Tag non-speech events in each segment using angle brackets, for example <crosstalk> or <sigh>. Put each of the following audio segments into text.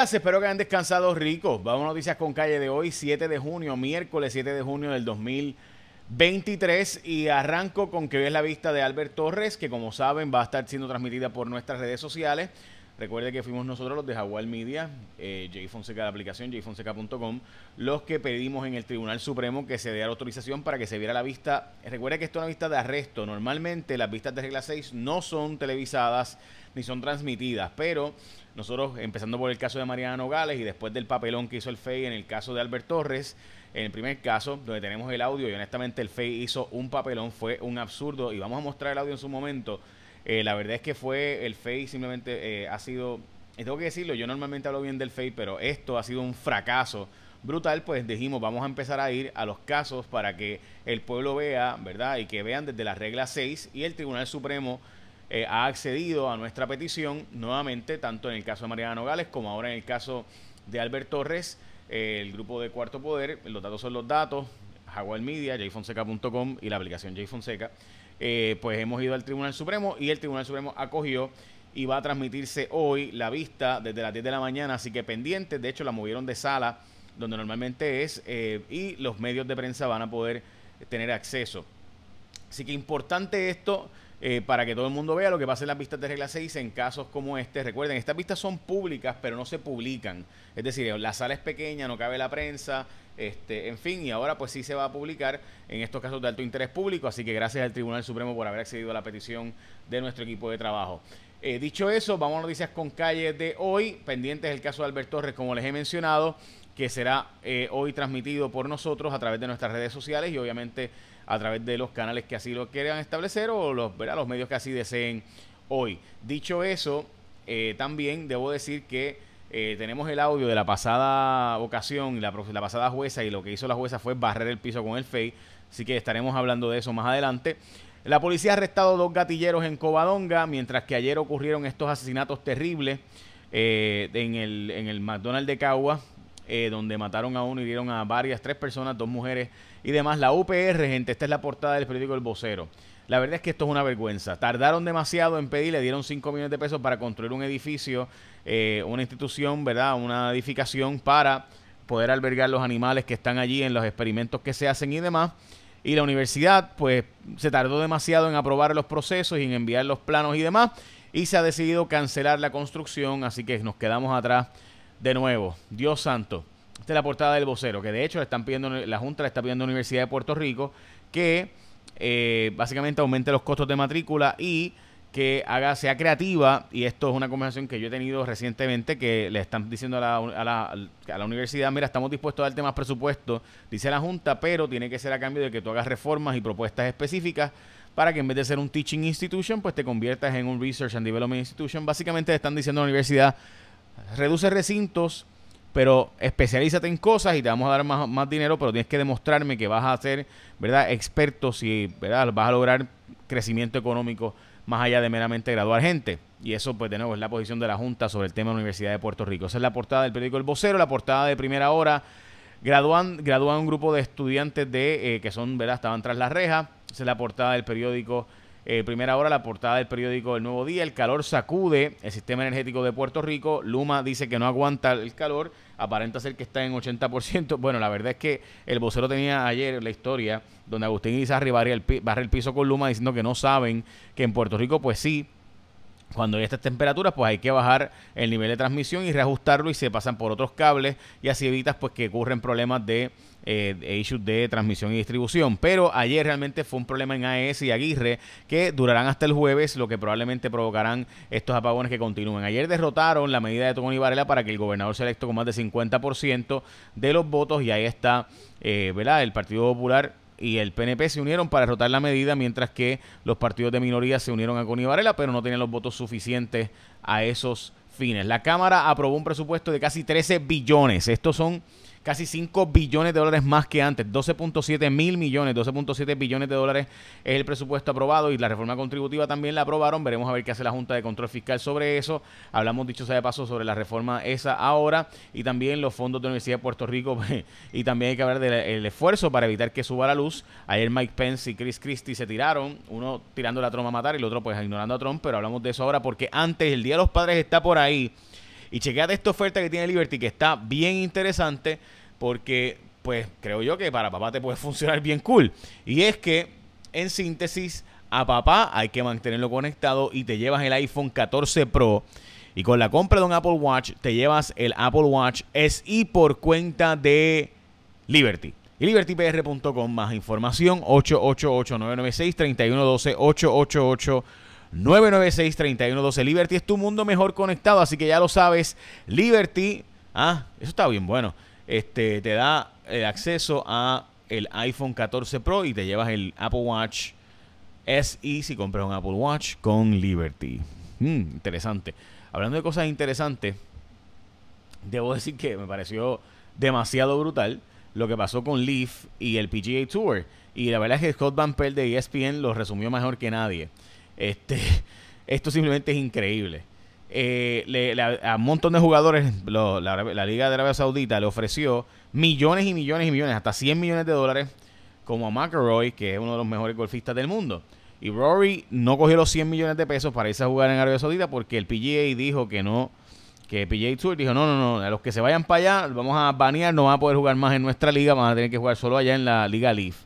Espero que hayan descansado ricos. Vamos a noticias con calle de hoy, 7 de junio, miércoles 7 de junio del 2023. Y arranco con que hoy es la vista de Albert Torres, que como saben va a estar siendo transmitida por nuestras redes sociales. Recuerde que fuimos nosotros los de Jaguar Media, eh, Fonseca, la aplicación jfonseca.com, los que pedimos en el Tribunal Supremo que se dé la autorización para que se viera la vista. Recuerde que esto es una vista de arresto. Normalmente las vistas de regla 6 no son televisadas ni son transmitidas, pero nosotros, empezando por el caso de Mariana Nogales y después del papelón que hizo el FEI en el caso de Albert Torres, en el primer caso, donde tenemos el audio, y honestamente el FEI hizo un papelón, fue un absurdo, y vamos a mostrar el audio en su momento eh, la verdad es que fue el FEI simplemente eh, ha sido, y tengo que decirlo, yo normalmente hablo bien del FEI, pero esto ha sido un fracaso brutal, pues dijimos, vamos a empezar a ir a los casos para que el pueblo vea, ¿verdad? Y que vean desde la regla 6 y el Tribunal Supremo eh, ha accedido a nuestra petición nuevamente, tanto en el caso de Mariana Nogales como ahora en el caso de Albert Torres, el grupo de Cuarto Poder, los datos son los datos, Jaguar Media, jfonseca.com y la aplicación jfonseca. Eh, pues hemos ido al Tribunal Supremo y el Tribunal Supremo acogió y va a transmitirse hoy la vista desde las 10 de la mañana, así que pendientes, de hecho la movieron de sala donde normalmente es eh, y los medios de prensa van a poder tener acceso. Así que importante esto eh, para que todo el mundo vea lo que pasa en las vistas de regla 6 en casos como este. Recuerden, estas vistas son públicas, pero no se publican. Es decir, la sala es pequeña, no cabe la prensa, este, en fin, y ahora pues sí se va a publicar en estos casos de alto interés público, así que gracias al Tribunal Supremo por haber accedido a la petición de nuestro equipo de trabajo. Eh, dicho eso, vamos a noticias con calle de hoy, pendientes del caso de Albert Torres, como les he mencionado, que será eh, hoy transmitido por nosotros a través de nuestras redes sociales y obviamente a través de los canales que así lo quieran establecer o los, los medios que así deseen hoy. Dicho eso, eh, también debo decir que eh, tenemos el audio de la pasada ocasión la, la, pasada jueza y lo que hizo la jueza fue barrer el piso con el FEI, así que estaremos hablando de eso más adelante. La policía ha arrestado dos gatilleros en Covadonga, mientras que ayer ocurrieron estos asesinatos terribles eh, en, el, en el McDonald's de Cagua, eh, donde mataron a uno y dieron a varias, tres personas, dos mujeres y demás. La UPR, gente, esta es la portada del periódico El Vocero. La verdad es que esto es una vergüenza. Tardaron demasiado en pedir, le dieron 5 millones de pesos para construir un edificio, eh, una institución, ¿verdad? Una edificación para poder albergar los animales que están allí en los experimentos que se hacen y demás. Y la universidad, pues, se tardó demasiado en aprobar los procesos y en enviar los planos y demás. Y se ha decidido cancelar la construcción, así que nos quedamos atrás de nuevo, Dios santo. Esta es la portada del vocero, que de hecho le están pidiendo, la Junta le está pidiendo a la Universidad de Puerto Rico que eh, básicamente aumente los costos de matrícula y que haga, sea creativa, y esto es una conversación que yo he tenido recientemente, que le están diciendo a la, a la, a la universidad, mira, estamos dispuestos a darte más presupuesto, dice la Junta, pero tiene que ser a cambio de que tú hagas reformas y propuestas específicas para que en vez de ser un teaching institution, pues te conviertas en un research and development institution. Básicamente le están diciendo a la universidad, reduce recintos, pero especialízate en cosas y te vamos a dar más, más, dinero, pero tienes que demostrarme que vas a ser, ¿verdad?, experto si, ¿verdad?, vas a lograr crecimiento económico más allá de meramente graduar gente. Y eso, pues, de nuevo, es la posición de la Junta sobre el tema de la Universidad de Puerto Rico. Esa es la portada del periódico El Vocero, la portada de primera hora. Gradúan, un grupo de estudiantes de eh, que son, ¿verdad?, estaban tras la reja. Esa es la portada del periódico eh, primera hora, la portada del periódico El Nuevo Día. El calor sacude el sistema energético de Puerto Rico. Luma dice que no aguanta el calor. Aparenta ser que está en 80%. <laughs> Bueno, la verdad es que el vocero tenía ayer la historia donde Agustín Izarri barre el, barre el piso con Luma diciendo que no saben que en Puerto Rico, pues sí, cuando hay estas temperaturas, pues hay que bajar el nivel de transmisión y reajustarlo y se pasan por otros cables y así evitas pues que ocurren problemas de eh, issues de transmisión y distribución. Pero ayer realmente fue un problema en AES y Aguirre que durarán hasta el jueves, lo que probablemente provocarán estos apagones que continúen. Ayer derrotaron la medida de Tony Varela para que el gobernador se electo con más de 50% de los votos y ahí está, eh, ¿verdad? El Partido Popular y el PNP se unieron para derrotar la medida, mientras que los partidos de minoría se unieron a Connie Varela, pero no tenían los votos suficientes a esos fines. La Cámara aprobó un presupuesto de casi 13 billones. Estos son casi 5 billones de dólares más que antes, 12.7 mil millones, 12.7 billones de dólares es el presupuesto aprobado y la reforma contributiva también la aprobaron, veremos a ver qué hace la Junta de Control Fiscal sobre eso, hablamos dicho sea de paso sobre la reforma esa ahora y también los fondos de la Universidad de Puerto Rico <laughs> y también hay que hablar del esfuerzo para evitar que suba la luz, ayer Mike Pence y Chris Christie se tiraron, uno tirando la troma a matar y el otro pues ignorando a Trump, pero hablamos de eso ahora porque antes el Día de los Padres está por ahí Y chequeate esta oferta que tiene Liberty, que está bien interesante, porque, pues, creo yo que para papá te puede <laughs> funcionar bien cool. Y es que, en síntesis, a papá hay que mantenerlo conectado y te llevas el iPhone 14 Pro. Y con la compra de un Apple Watch, te llevas el Apple Watch SE por cuenta de Liberty. Y libertypr.com, más información, 888-996-3112, 888 996-3112. Liberty es tu mundo mejor conectado, así que ya lo sabes. Liberty, ah, eso está bien bueno. Este te da el acceso a el iPhone 14 Pro y te llevas el Apple Watch SE si compras un Apple Watch con Liberty. Hmm, interesante. Hablando de cosas interesantes, debo decir que me pareció demasiado brutal lo que pasó con Leaf y el PGA Tour. Y la verdad es que Scott Van Pelt de ESPN lo resumió mejor que nadie. Este, <laughs> esto simplemente es increíble. Eh, a un montón de jugadores, la, Liga de Arabia Saudita le ofreció millones y millones y millones, hasta 100 millones de dólares, como a McElroy, que es uno de los mejores golfistas del mundo. Y Rory no cogió los 100 millones de pesos para irse a jugar en Arabia Saudita porque el PGA dijo que no, que PGA Tour dijo, no, no, no, a los que se vayan para allá, vamos a banear, no van a poder jugar más en nuestra liga, van a tener que jugar solo allá en la Liga Leaf,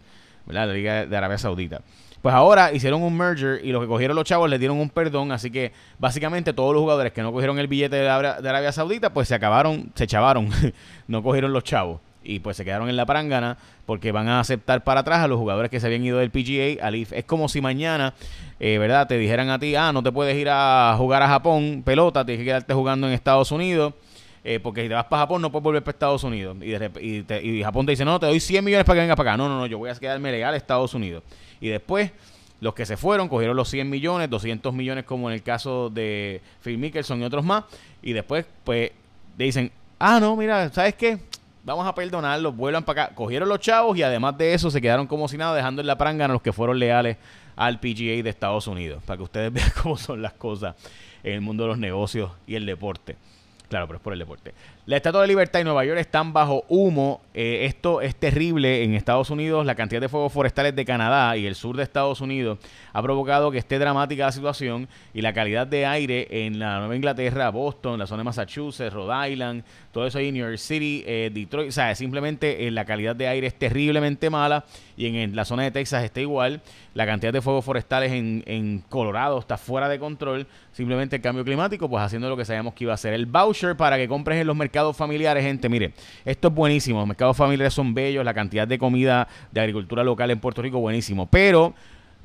¿verdad? La Liga de Arabia Saudita. Pues ahora hicieron un merger y los que cogieron los chavos les dieron un perdón, así que básicamente todos los jugadores que no cogieron el billete de Arabia, Saudita, pues se acabaron, se chavaron, <laughs> no cogieron los chavos y pues se quedaron en la prangana porque van a aceptar para atrás a los jugadores que se habían ido del PGA al Es como si mañana, eh, ¿verdad? Te dijeran a ti, ah, no te puedes ir a jugar a Japón, pelota, tienes que quedarte jugando en Estados Unidos. Eh, porque si te vas para Japón no puedes volver para Estados Unidos. Y, y, Japón te dice, no, te doy 100 millones para que vengas para acá. No, no, no, yo voy a quedarme legal a Estados Unidos. Y después, los que se fueron cogieron los 100 millones, 200 millones como en el caso de Phil Mickelson y otros más. Y después, pues, dicen, ah, no, mira, ¿sabes qué? Vamos a perdonarlos, vuelvan para acá. Cogieron los chavos y además de eso se quedaron como si nada, dejando en la pranga a los que fueron leales al PGA de Estados Unidos. Para que ustedes <laughs> vean cómo son las cosas en el mundo de los negocios y el deporte. Claro, pero es por el deporte. La Estatua de Libertad y Nueva York están bajo humo. Eh, esto es terrible en Estados Unidos. La cantidad de fuegos forestales de Canadá y el sur de Estados Unidos ha provocado que esté dramática la situación y la calidad de aire en la Nueva Inglaterra, Boston, la zona de Massachusetts, Rhode Island, todo eso ahí, New York City, eh, Detroit. O sea, simplemente eh, la calidad de aire es terriblemente mala y en, la zona de Texas está igual. La cantidad de fuegos forestales en, en Colorado está fuera de control. Simplemente el cambio climático, pues haciendo lo que sabíamos que iba a ser. El voucher para que compres en los mercados familiares, gente, mire, esto es buenísimo. Los mercados familiares son bellos, la cantidad de comida de agricultura local en Puerto Rico, buenísimo. Pero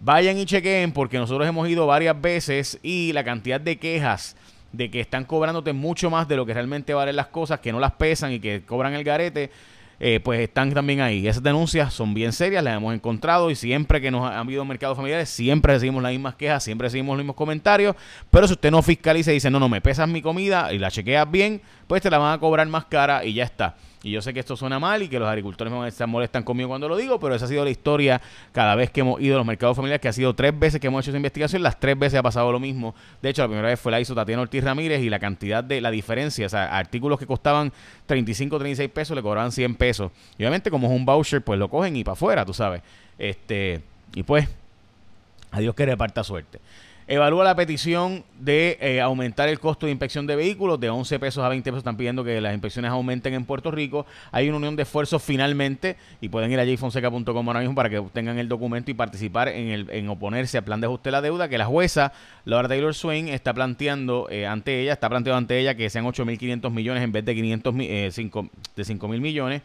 vayan y chequen porque nosotros hemos ido varias veces y la cantidad de quejas de que están cobrándote mucho más de lo que realmente valen las cosas, que no las pesan y que cobran el garete eh, pues están también ahí. Esas denuncias son bien serias, las hemos encontrado y siempre que nos han habido mercados familiares, siempre recibimos las mismas quejas, siempre recibimos los mismos comentarios. Pero si usted no fiscaliza y dice, no, no, me pesas mi comida y la chequeas bien, pues te la van a cobrar más cara y ya está. Y yo sé que esto suena mal y que los agricultores me molestan conmigo cuando lo digo, pero esa ha sido la historia cada vez que hemos ido a los mercados familiares, que ha sido tres veces que hemos hecho esa investigación, las tres veces ha pasado lo mismo. De hecho, la primera vez fue la hizo Tatiana Ortiz Ramírez y la cantidad de la diferencia, o sea, artículos que costaban 35, 36 pesos le cobraban 100 pesos. Y obviamente como es un voucher, pues lo cogen y para afuera, tú sabes. Este, y pues, adiós que reparta suerte. Evalúa la petición de eh, aumentar el costo de inspección de vehículos de 11 pesos a 20 pesos. Están pidiendo que las inspecciones aumenten en Puerto Rico. Hay una unión de esfuerzos finalmente y pueden ir a jfonseca.com ahora mismo para que obtengan el documento y participar en, el, en oponerse al plan de ajuste de la deuda que la jueza Laura Taylor Swain está planteando eh, ante ella, está planteando ante ella que sean 8.500 millones en vez de 500 eh, 5, de 5.000 millones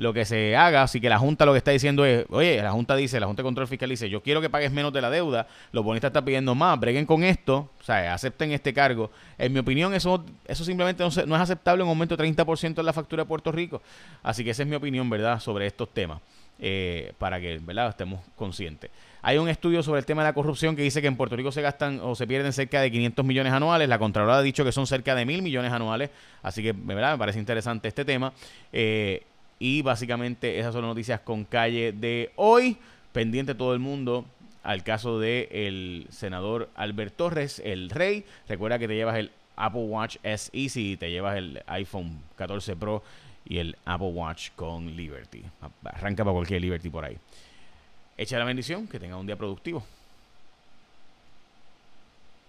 lo que se haga, así que la Junta lo que está diciendo es, oye, la Junta dice, la Junta de Control Fiscal dice, yo quiero que pagues menos de la deuda, los bonistas están pidiendo más, breguen con esto, o sea, acepten este cargo. En mi opinión, eso, eso simplemente no, es aceptable en un aumento de 30% en la factura de Puerto Rico. Así que esa es mi opinión, ¿verdad?, sobre estos temas, eh, para que, ¿verdad?, estemos conscientes. Hay un estudio sobre el tema de la corrupción que dice que en Puerto Rico se gastan o se pierden cerca de 500 millones anuales. La Contralora ha dicho que son cerca de mil millones anuales. Así que, ¿verdad? Me parece interesante este tema. Eh, y básicamente esas son las noticias con calle de hoy. Pendiente todo el mundo al caso del el senador Albert Torres, el rey. Recuerda que te llevas el Apple Watch SE si te llevas el iPhone 14 Pro y el Apple Watch con Liberty. Arranca para cualquier Liberty por ahí. Echa la bendición, que tenga un día productivo.